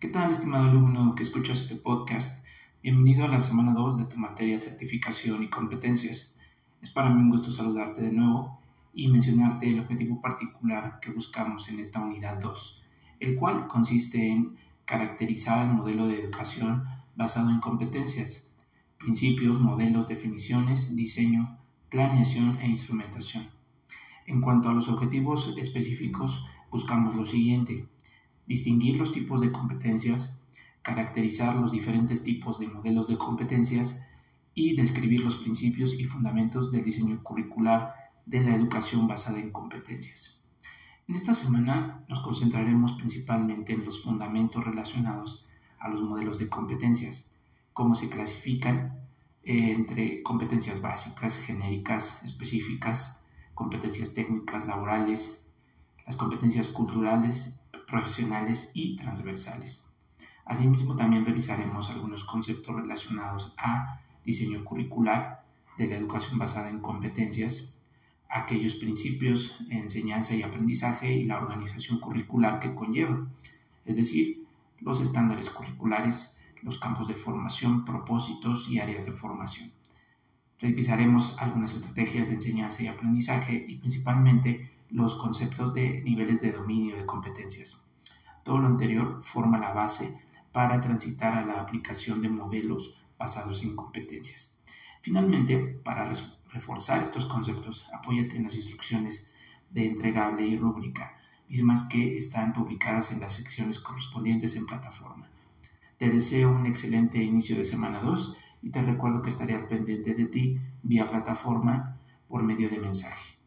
¿Qué tal, estimado alumno que escuchas este podcast? Bienvenido a la semana 2 de tu materia certificación y competencias. Es para mí un gusto saludarte de nuevo y mencionarte el objetivo particular que buscamos en esta unidad 2, el cual consiste en caracterizar el modelo de educación basado en competencias, principios, modelos, definiciones, diseño, planeación e instrumentación. En cuanto a los objetivos específicos, buscamos lo siguiente distinguir los tipos de competencias, caracterizar los diferentes tipos de modelos de competencias y describir los principios y fundamentos del diseño curricular de la educación basada en competencias. En esta semana nos concentraremos principalmente en los fundamentos relacionados a los modelos de competencias, cómo se clasifican eh, entre competencias básicas, genéricas, específicas, competencias técnicas, laborales, las competencias culturales profesionales y transversales. Asimismo, también revisaremos algunos conceptos relacionados a diseño curricular de la educación basada en competencias, aquellos principios, enseñanza y aprendizaje y la organización curricular que conlleva, es decir, los estándares curriculares, los campos de formación, propósitos y áreas de formación. Revisaremos algunas estrategias de enseñanza y aprendizaje y principalmente los conceptos de niveles de dominio de competencias. Todo lo anterior forma la base para transitar a la aplicación de modelos basados en competencias. Finalmente, para reforzar estos conceptos, apóyate en las instrucciones de entregable y rúbrica, mismas que están publicadas en las secciones correspondientes en plataforma. Te deseo un excelente inicio de semana 2 y te recuerdo que estaré al pendiente de ti vía plataforma por medio de mensaje.